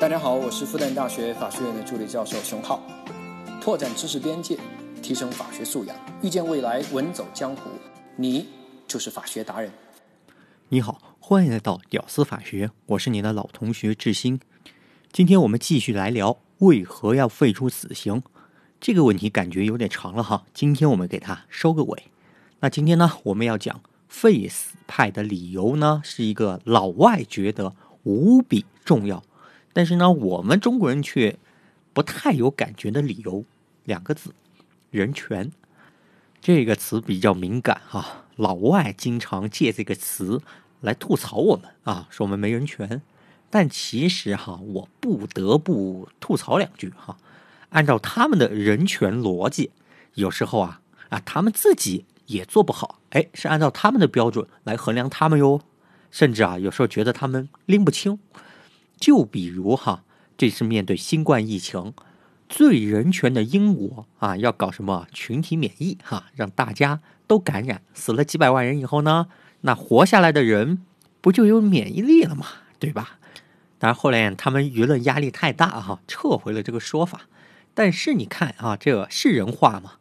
大家好，我是复旦大学法学院的助理教授熊浩。拓展知识边界，提升法学素养，遇见未来，稳走江湖。你就是法学达人。你好，欢迎来到屌丝法学，我是你的老同学志新。今天我们继续来聊为何要废除死刑这个问题，感觉有点长了哈。今天我们给它收个尾。那今天呢，我们要讲废死派的理由呢，是一个老外觉得无比重要。但是呢，我们中国人却不太有感觉的理由，两个字：人权。这个词比较敏感哈，老外经常借这个词来吐槽我们啊，说我们没人权。但其实哈，我不得不吐槽两句哈。按照他们的人权逻辑，有时候啊啊，他们自己也做不好。哎，是按照他们的标准来衡量他们哟。甚至啊，有时候觉得他们拎不清。就比如哈，这次面对新冠疫情，最人权的英国啊，要搞什么群体免疫哈，让大家都感染，死了几百万人以后呢，那活下来的人不就有免疫力了嘛，对吧？当然后来他们舆论压力太大哈，撤回了这个说法。但是你看啊，这是人话吗？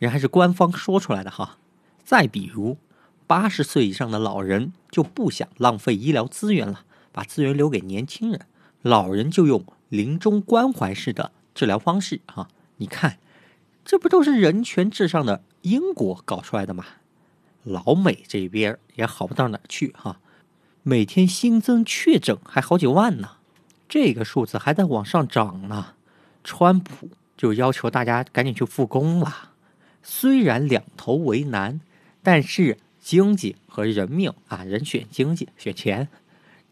人还是官方说出来的哈。再比如，八十岁以上的老人就不想浪费医疗资源了。把资源留给年轻人，老人就用临终关怀式的治疗方式啊！你看，这不都是人权至上的英国搞出来的吗？老美这边也好不到哪去哈，每天新增确诊还好几万呢，这个数字还在往上涨呢。川普就要求大家赶紧去复工了，虽然两头为难，但是经济和人命啊，人选经济选钱。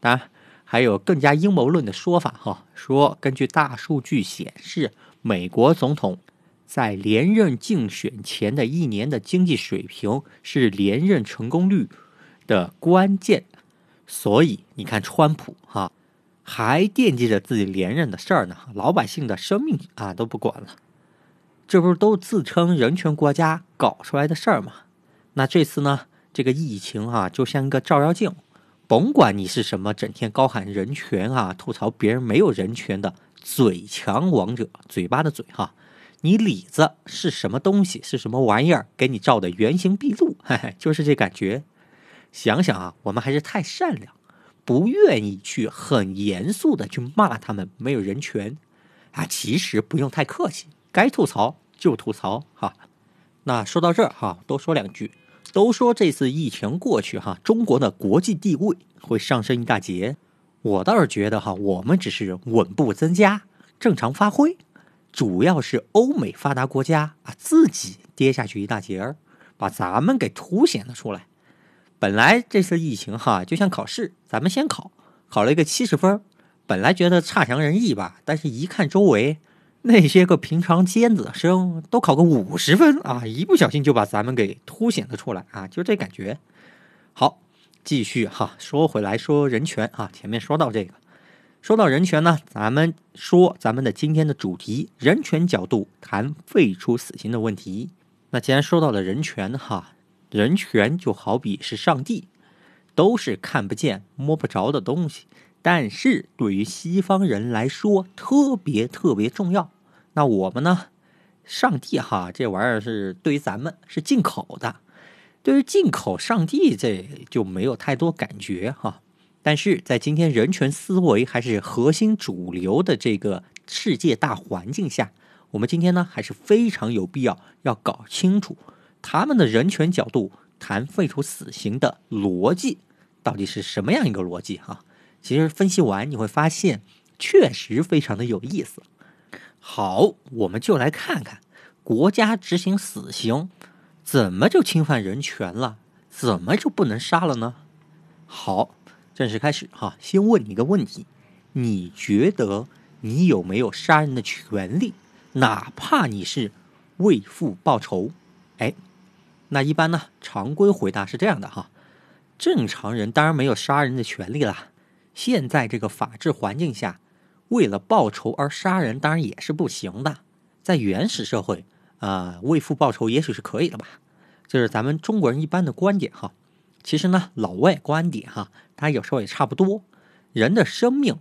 当然，还有更加阴谋论的说法，哈，说根据大数据显示，美国总统在连任竞选前的一年的经济水平是连任成功率的关键。所以你看，川普哈还惦记着自己连任的事儿呢，老百姓的生命啊都不管了，这不是都自称人权国家搞出来的事儿吗？那这次呢，这个疫情啊，就像一个照妖镜。甭管你是什么，整天高喊人权啊，吐槽别人没有人权的嘴强王者，嘴巴的嘴哈，你里子是什么东西，是什么玩意儿，给你照的原形毕露，嘿嘿，就是这感觉。想想啊，我们还是太善良，不愿意去很严肃的去骂他们没有人权啊。其实不用太客气，该吐槽就吐槽哈。那说到这儿哈，多说两句。都说这次疫情过去哈，中国的国际地位会上升一大截。我倒是觉得哈，我们只是稳步增加，正常发挥。主要是欧美发达国家啊，自己跌下去一大截儿，把咱们给凸显了出来。本来这次疫情哈，就像考试，咱们先考，考了一个七十分，本来觉得差强人意吧，但是一看周围。那些个平常尖子生都考个五十分啊，一不小心就把咱们给凸显了出来啊，就这感觉。好，继续哈，说回来说人权啊，前面说到这个，说到人权呢，咱们说咱们的今天的主题，人权角度谈废除死刑的问题。那既然说到了人权哈，人权就好比是上帝，都是看不见摸不着的东西。但是对于西方人来说，特别特别重要。那我们呢？上帝哈，这玩意儿是对于咱们是进口的。对于进口上帝，这就没有太多感觉哈。但是在今天人权思维还是核心主流的这个世界大环境下，我们今天呢还是非常有必要要搞清楚他们的人权角度谈废除死刑的逻辑到底是什么样一个逻辑哈。其实分析完你会发现，确实非常的有意思。好，我们就来看看国家执行死刑怎么就侵犯人权了？怎么就不能杀了呢？好，正式开始哈。先问你一个问题：你觉得你有没有杀人的权利？哪怕你是为父报仇？哎，那一般呢？常规回答是这样的哈：正常人当然没有杀人的权利了。现在这个法治环境下，为了报仇而杀人当然也是不行的。在原始社会，啊，为父报仇也许是可以的吧？这是咱们中国人一般的观点哈。其实呢，老外观点哈，他有时候也差不多。人的生命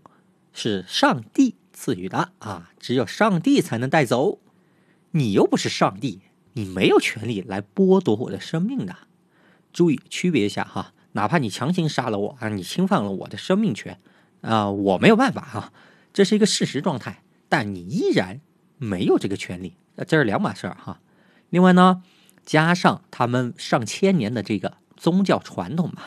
是上帝赐予的啊，只有上帝才能带走。你又不是上帝，你没有权利来剥夺我的生命的。注意区别一下哈，哪怕你强行杀了我啊，你侵犯了我的生命权啊，我没有办法啊，这是一个事实状态，但你依然没有这个权利，这是两码事儿哈。另外呢，加上他们上千年的这个宗教传统嘛，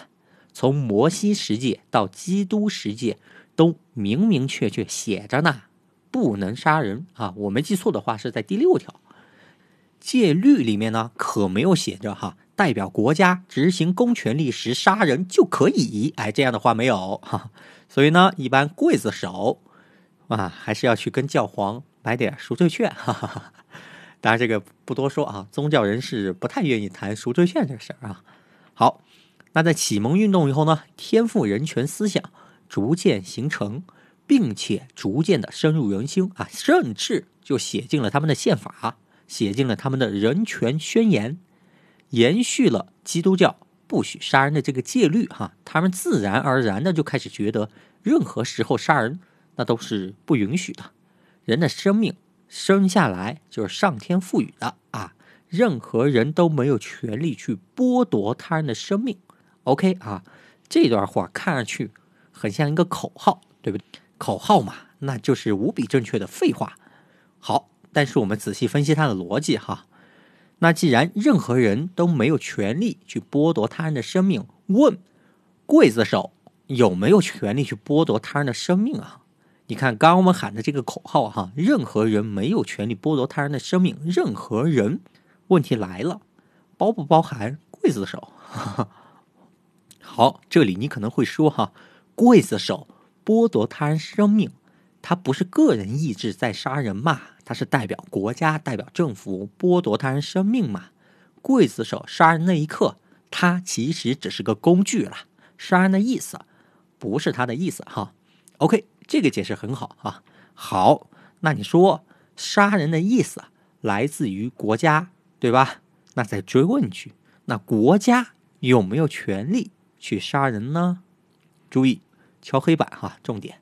从摩西十诫到基督十诫，都明明确确写着呢，不能杀人啊。我没记错的话，是在第六条戒律里面呢，可没有写着哈。代表国家执行公权力时杀人就可以，哎，这样的话没有哈，所以呢，一般刽子手啊，还是要去跟教皇买点赎罪券，哈哈哈。当然这个不多说啊，宗教人士不太愿意谈赎罪券这个事儿啊。好，那在启蒙运动以后呢，天赋人权思想逐渐形成，并且逐渐的深入人心啊，甚至就写进了他们的宪法，写进了他们的人权宣言。延续了基督教不许杀人的这个戒律，哈，他们自然而然的就开始觉得，任何时候杀人那都是不允许的。人的生命生下来就是上天赋予的啊，任何人都没有权利去剥夺他人的生命。OK 啊，这段话看上去很像一个口号，对不对？口号嘛，那就是无比正确的废话。好，但是我们仔细分析它的逻辑，哈。那既然任何人都没有权利去剥夺他人的生命，问刽子手有没有权利去剥夺他人的生命啊？你看，刚刚我们喊的这个口号哈，任何人没有权利剥夺他人的生命，任何人，问题来了，包不包含刽子手？好，这里你可能会说哈，刽子手剥夺他人生命，他不是个人意志在杀人嘛？他是代表国家、代表政府剥夺他人生命嘛？刽子手杀人那一刻，他其实只是个工具了。杀人的意思不是他的意思哈。OK，这个解释很好啊。好，那你说杀人的意思来自于国家，对吧？那再追问一句，那国家有没有权利去杀人呢？注意敲黑板哈，重点。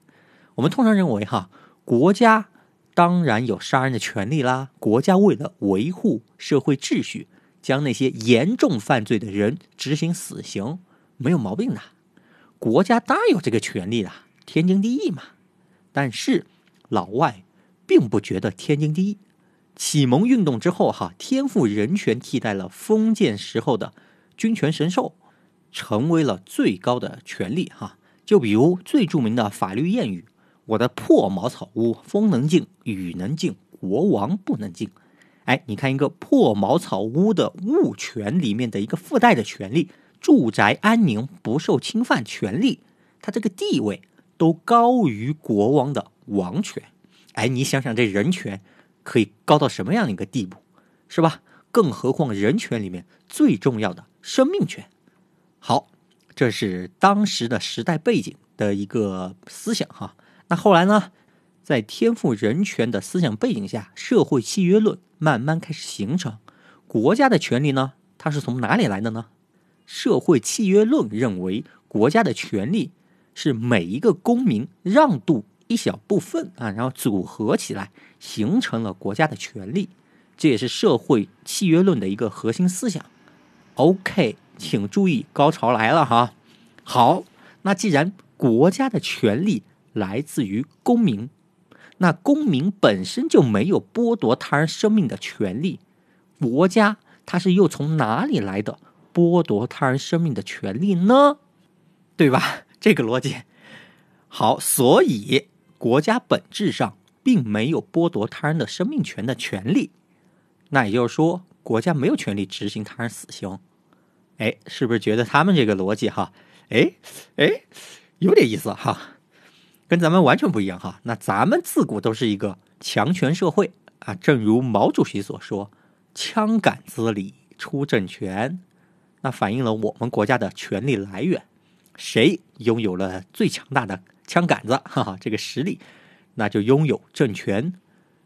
我们通常认为哈，国家。当然有杀人的权利啦！国家为了维护社会秩序，将那些严重犯罪的人执行死刑，没有毛病的。国家当然有这个权利啦，天经地义嘛。但是老外并不觉得天经地义。启蒙运动之后，哈，天赋人权替代了封建时候的君权神授，成为了最高的权利。哈，就比如最著名的法律谚语。我的破茅草屋，风能进，雨能进，国王不能进。哎，你看一个破茅草屋的物权里面的一个附带的权利，住宅安宁不受侵犯权利，它这个地位都高于国王的王权。哎，你想想这人权可以高到什么样的一个地步，是吧？更何况人权里面最重要的生命权。好，这是当时的时代背景的一个思想哈。那后来呢，在天赋人权的思想背景下，社会契约论慢慢开始形成。国家的权利呢，它是从哪里来的呢？社会契约论认为，国家的权利是每一个公民让渡一小部分啊，然后组合起来形成了国家的权利。这也是社会契约论的一个核心思想。OK，请注意，高潮来了哈。好，那既然国家的权利，来自于公民，那公民本身就没有剥夺他人生命的权利，国家它是又从哪里来的剥夺他人生命的权利呢？对吧？这个逻辑好，所以国家本质上并没有剥夺他人的生命权的权利，那也就是说，国家没有权利执行他人死刑。哎，是不是觉得他们这个逻辑哈？哎哎，有点意思哈。跟咱们完全不一样哈，那咱们自古都是一个强权社会啊，正如毛主席所说：“枪杆子里出政权。”那反映了我们国家的权力来源，谁拥有了最强大的枪杆子，哈哈，这个实力，那就拥有政权。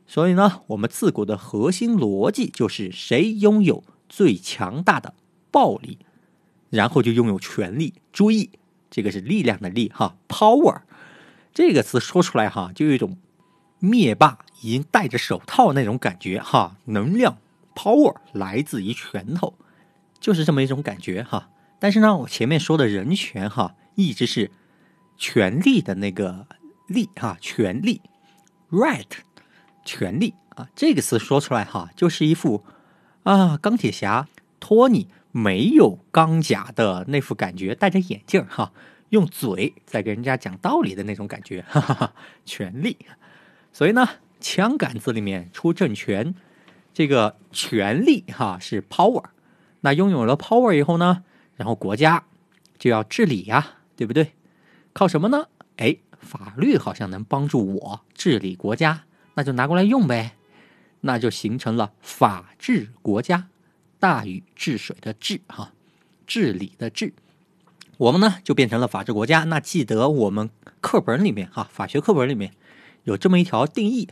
所以呢，我们自古的核心逻辑就是谁拥有最强大的暴力，然后就拥有权力。注意，这个是力量的力哈，power。这个词说出来哈，就有一种灭霸已经戴着手套那种感觉哈，能量 power 来自于拳头，就是这么一种感觉哈。但是呢，我前面说的人权哈，一直是权力的那个力哈，权力 right 权力啊，这个词说出来哈，就是一副啊钢铁侠托尼没有钢甲的那副感觉，戴着眼镜哈。用嘴在跟人家讲道理的那种感觉，哈哈哈，权力。所以呢，枪杆子里面出政权，这个权力哈是 power。那拥有了 power 以后呢，然后国家就要治理呀，对不对？靠什么呢？哎，法律好像能帮助我治理国家，那就拿过来用呗。那就形成了法治国家，大禹治水的治哈，治理的治。我们呢就变成了法治国家。那记得我们课本里面哈，法学课本里面有这么一条定义：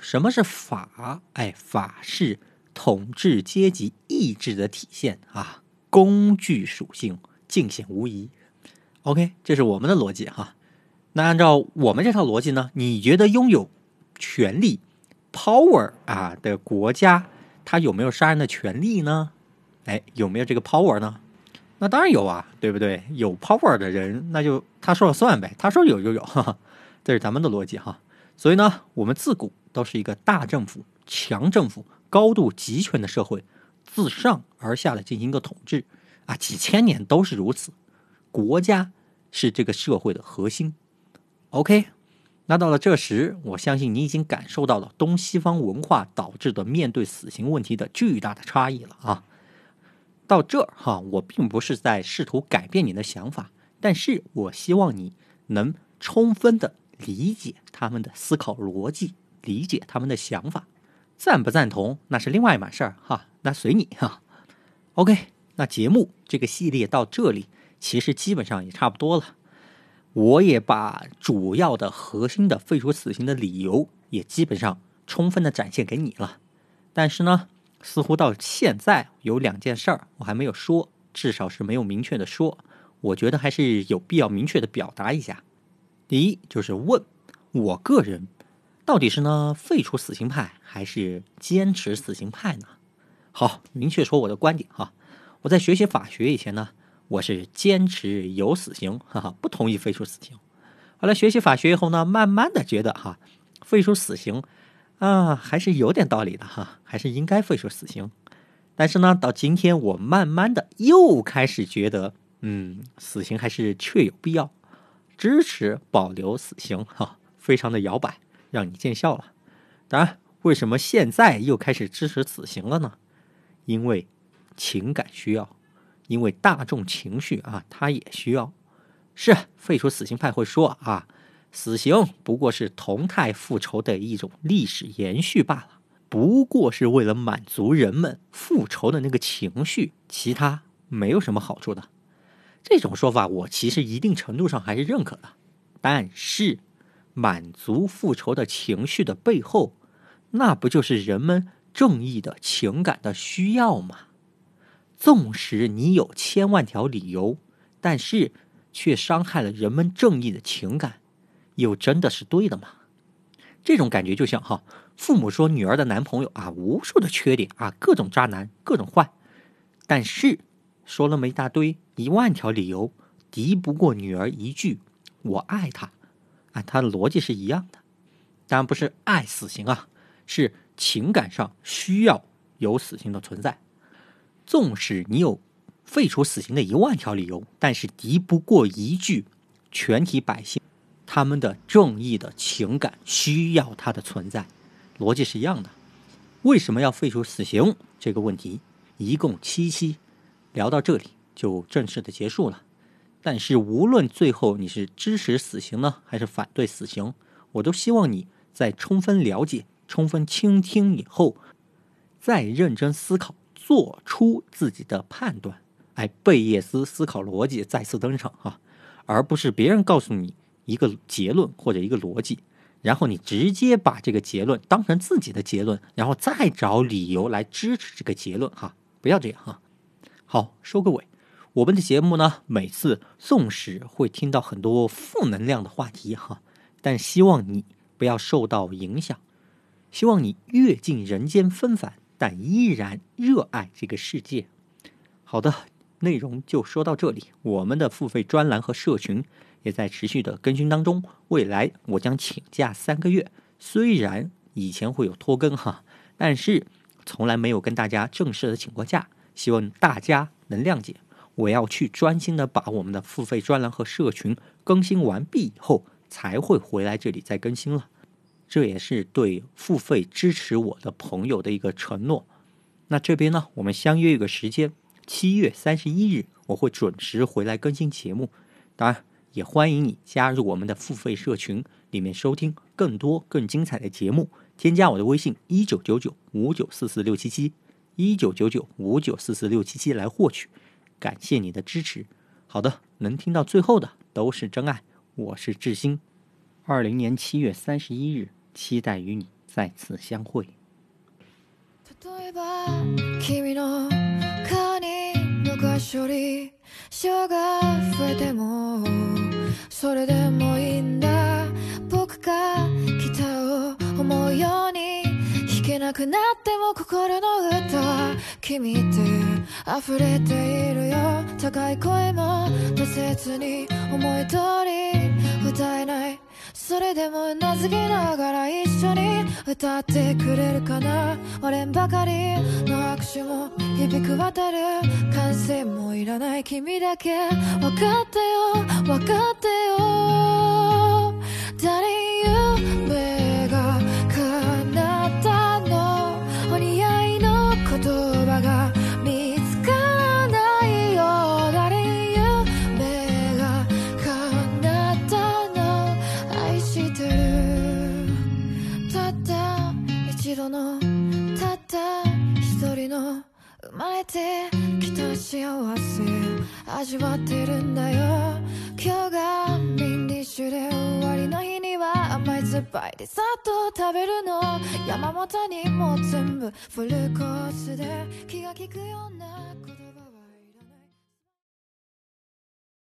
什么是法？哎，法是统治阶级意志的体现啊，工具属性尽显无疑。OK，这是我们的逻辑哈。那按照我们这套逻辑呢，你觉得拥有权力 power 啊的国家，它有没有杀人的权利呢？哎，有没有这个 power 呢？那当然有啊，对不对？有 power 的人，那就他说了算呗。他说有就有，哈哈，这是咱们的逻辑哈。所以呢，我们自古都是一个大政府、强政府、高度集权的社会，自上而下的进行一个统治啊，几千年都是如此。国家是这个社会的核心。OK，那到了这时，我相信你已经感受到了东西方文化导致的面对死刑问题的巨大的差异了啊。到这儿哈，我并不是在试图改变你的想法，但是我希望你能充分的理解他们的思考逻辑，理解他们的想法。赞不赞同那是另外一码事儿哈，那随你哈。OK，那节目这个系列到这里其实基本上也差不多了，我也把主要的核心的废除死刑的理由也基本上充分的展现给你了，但是呢。似乎到现在有两件事儿我还没有说，至少是没有明确的说。我觉得还是有必要明确的表达一下。第一就是问我个人，到底是呢废除死刑派还是坚持死刑派呢？好，明确说我的观点哈。我在学习法学以前呢，我是坚持有死刑，哈哈，不同意废除死刑。后来学习法学以后呢，慢慢的觉得哈，废除死刑。啊，还是有点道理的哈，还是应该废除死刑。但是呢，到今天我慢慢的又开始觉得，嗯，死刑还是确有必要，支持保留死刑哈，非常的摇摆，让你见笑了。当然，为什么现在又开始支持死刑了呢？因为情感需要，因为大众情绪啊，他也需要。是废除死刑派会说啊。死刑不过是同态复仇的一种历史延续罢了，不过是为了满足人们复仇的那个情绪，其他没有什么好处的。这种说法我其实一定程度上还是认可的，但是满足复仇的情绪的背后，那不就是人们正义的情感的需要吗？纵使你有千万条理由，但是却伤害了人们正义的情感。又真的是对的吗？这种感觉就像哈，父母说女儿的男朋友啊，无数的缺点啊，各种渣男，各种坏，但是说那么一大堆，一万条理由，敌不过女儿一句“我爱他”，啊，他的逻辑是一样的，当然不是爱死刑啊，是情感上需要有死刑的存在。纵使你有废除死刑的一万条理由，但是敌不过一句全体百姓。他们的正义的情感需要它的存在，逻辑是一样的。为什么要废除死刑这个问题，一共七期，聊到这里就正式的结束了。但是无论最后你是支持死刑呢，还是反对死刑，我都希望你在充分了解、充分倾听以后，再认真思考，做出自己的判断。哎，贝叶斯思考逻辑再次登场哈，而不是别人告诉你。一个结论或者一个逻辑，然后你直接把这个结论当成自己的结论，然后再找理由来支持这个结论哈，不要这样哈。好，收个尾。我们的节目呢，每次纵使会听到很多负能量的话题哈，但希望你不要受到影响。希望你阅尽人间纷繁，但依然热爱这个世界。好的，内容就说到这里。我们的付费专栏和社群也在持续的更新当中。未来我将请假三个月，虽然以前会有拖更哈，但是从来没有跟大家正式的请过假，希望大家能谅解。我要去专心的把我们的付费专栏和社群更新完毕以后，才会回来这里再更新了。这也是对付费支持我的朋友的一个承诺。那这边呢，我们相约一个时间，七月三十一日，我会准时回来更新节目。当然，也欢迎你加入我们的付费社群，里面收听更多更精彩的节目。添加我的微信：一九九九五九四四六七七，一九九九五九四四六七七来获取。感谢你的支持。好的，能听到最后的都是真爱。我是志新。二零年七月三十一日。期待与你再次相会。例えば君の 潮が増えてもそれでもいいんだ。僕がギターを思うように弾けなくなっても心の歌。君って溢れているよ。高い声も大切に思い通り。歌えない。それでもうなずきながら一緒に歌ってくれるかな？俺んばかりの握手も響く渡る歓声もいらない君だけ。分かってよ分かってよ誰味わってるんだよ。今日がメインディッシュで終わりの日には甘い酸っぱいでさっと食べるの。山本にも全部フルコースで気が利くような